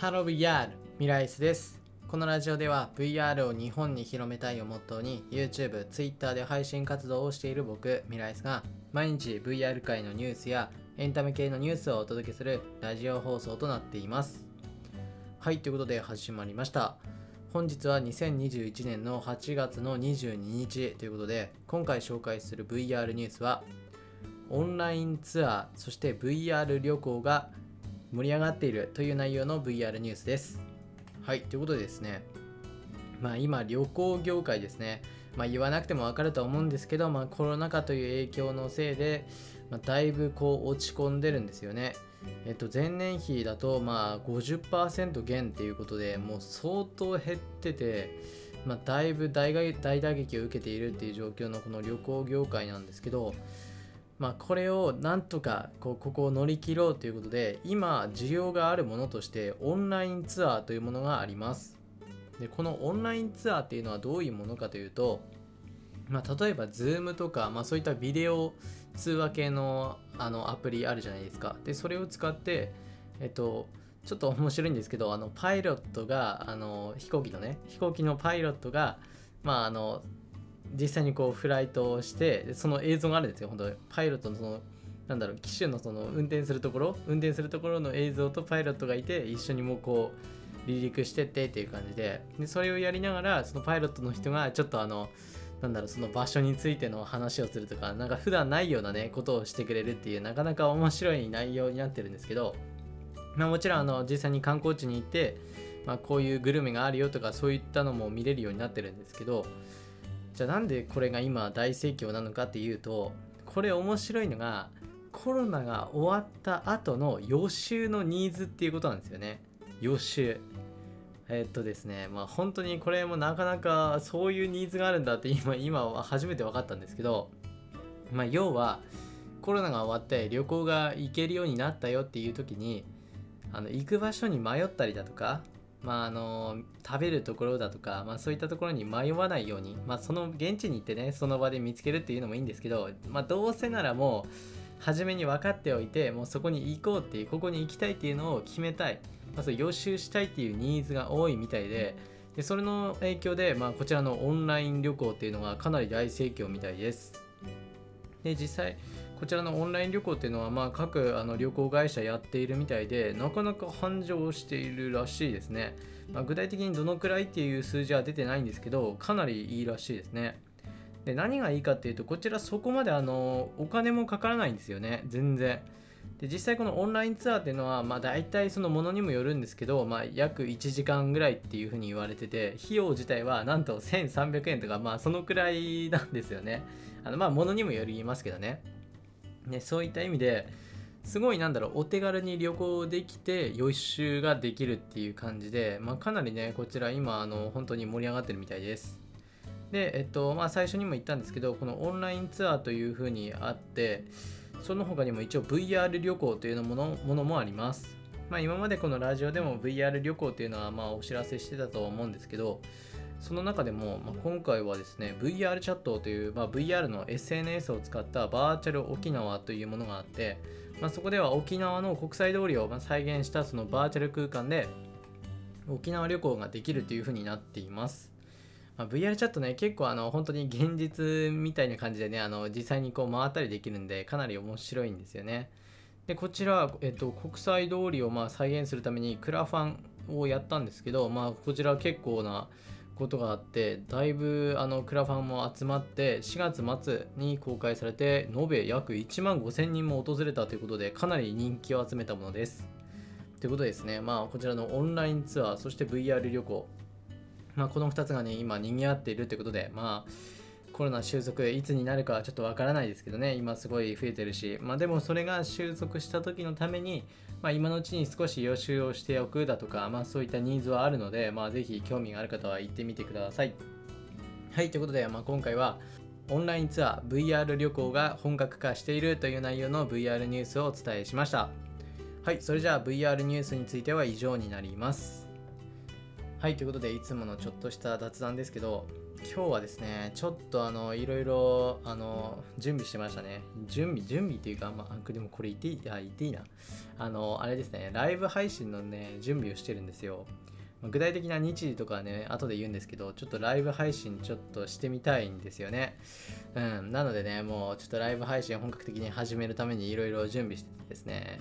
ハロー VR ミライスです。このラジオでは VR を日本に広めたいをモットーに YouTube、Twitter で配信活動をしている僕ミライスが毎日 VR 界のニュースやエンタメ系のニュースをお届けするラジオ放送となっています。はいということで始まりました。本日は2021年の8月の22日ということで今回紹介する VR ニュースはオンラインツアーそして VR 旅行が盛り上がっているという内容の VR ニュースです。はいということでですねまあ今旅行業界ですねまあ言わなくてもわかると思うんですけど、まあ、コロナ禍という影響のせいで、まあ、だいぶこう落ち込んでるんですよね。えっと、前年比だとまあ50%減っていうことでもう相当減ってて、まあ、だいぶ大打撃を受けているっていう状況のこの旅行業界なんですけど、まあ、これをなんとかこうここを乗り切ろうということで今需要があるものとしてオンラインツアーというものがあります。でこのオンラインツアーっていうのはどういうものかというと、まあ、例えば Zoom とか、まあ、そういったビデオ通話系のあのアプリあるじゃないですか。でそれを使ってえっとちょっと面白いんですけどあのパイロットがあの飛行機のね飛行機のパイロットがまああの実際にこうフライトをしてその映像があるんですよ。本当パイロットのそのなんだろう機種のその運転するところ運転するところの映像とパイロットがいて一緒にもうこう離陸してってっていう感じで。でそれをやりながらそのパイロットの人がちょっとあのなんだろうその場所についての話をするとかなんか普段ないようなねことをしてくれるっていうなかなか面白い内容になってるんですけどまあもちろんあの実際に観光地に行ってまあ、こういうグルメがあるよとかそういったのも見れるようになってるんですけどじゃあなんでこれが今大盛況なのかっていうとこれ面白いのがコロナが終わった後の予習のニーズっていうことなんですよね。予習。えっとですねまあ本当にこれもなかなかそういうニーズがあるんだって今今は初めて分かったんですけどまあ要はコロナが終わって旅行が行けるようになったよっていう時にあの行く場所に迷ったりだとかまあ、あの食べるところだとか、まあ、そういったところに迷わないように、まあ、その現地に行ってねその場で見つけるっていうのもいいんですけど、まあ、どうせならもう初めに分かっておいてもうそこに行こうっていうここに行きたいっていうのを決めたい、まあ、そう予習したいっていうニーズが多いみたいででそれの影響で、まあ、こちらのオンライン旅行っていうのがかなり大盛況みたいです。で実際こちらのオンライン旅行っていうのは、まあ、各あの旅行会社やっているみたいで、なかなか繁盛しているらしいですね。まあ、具体的にどのくらいっていう数字は出てないんですけど、かなりいいらしいですね。で何がいいかっていうと、こちらそこまであのお金もかからないんですよね、全然。で実際このオンラインツアーっていうのは、まあ、大体そのものにもよるんですけど、まあ、約1時間ぐらいっていうふうに言われてて費用自体はなんと1300円とか、まあ、そのくらいなんですよねあのまあものにもよりますけどねね、そういった意味ですごいなんだろうお手軽に旅行できて予習ができるっていう感じで、まあ、かなりねこちら今あの本当に盛り上がってるみたいです。でえっとまあ最初にも言ったんですけどこのオンラインツアーというふうにあってその他にも一応 VR 旅行というのものものもあります。まあ今までこのラジオでも VR 旅行っていうのはまあお知らせしてたと思うんですけどその中でも、まあ、今回はですね VR チャットという、まあ、VR の SNS を使ったバーチャル沖縄というものがあって、まあ、そこでは沖縄の国際通りを再現したそのバーチャル空間で沖縄旅行ができるというふうになっています。まあ、VR チャットね結構あの本当に現実みたいな感じでねあの実際にこう回ったりできるんでかなり面白いんですよね。でこちら、えっと、国際通りをま再現するためにクラファンをやったんですけど、まあ、こちら結構なことがあってだいぶあのクラファンも集まって4月末に公開されて延べ約1万5000人も訪れたということでかなり人気を集めたものです。ということですね、まあ、こちらのオンラインツアーそして VR 旅行、まあ、この2つがね今賑わっているということでまあコロナ収束いつになるかはちょっとわからないですけどね。今すごい増えてるし。まあでもそれが収束した時のためにまあ、今のうちに少し予習をしておくだとか、まあ、そういったニーズはあるので、まあ、ぜひ興味がある方は行ってみてください。はい、ということで、まあ、今回はオンラインツアー VR 旅行が本格化しているという内容の VR ニュースをお伝えしました。はい、それじゃあ VR ニュースについては以上になります。はい、ということでいつものちょっとした雑談ですけど、今日はですね、ちょっとあの、いろいろ、あの、準備してましたね。準備、準備っていうか、まあ、でもこれ言っていい、あ、言っていいな。あの、あれですね、ライブ配信のね、準備をしてるんですよ。具体的な日時とかはね、後で言うんですけど、ちょっとライブ配信ちょっとしてみたいんですよね。うん、なのでね、もうちょっとライブ配信本格的に始めるためにいろいろ準備しててですね。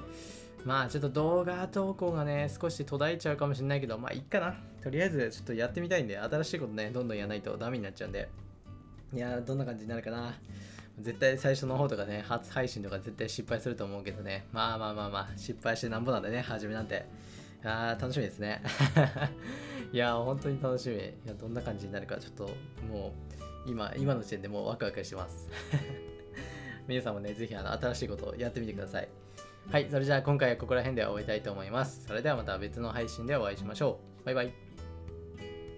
まあちょっと動画投稿がね、少し途絶えちゃうかもしれないけど、まあいいかな。とりあえずちょっとやってみたいんで、新しいことね、どんどんやらないとダメになっちゃうんで。いやー、どんな感じになるかな。絶対最初の方とかね、初配信とか絶対失敗すると思うけどね。まあまあまあまあ、失敗してなんぼなんでね、初めなんて。あー楽しみですね。いやー、本当に楽しみ。いや、どんな感じになるか、ちょっともう、今、今の時点でもうワクワクしてます。皆さんもね、ぜひあの新しいことをやってみてください。はい、それじゃあ今回はここら辺で終えたいと思います。それではまた別の配信でお会いしましょう。バイバイ。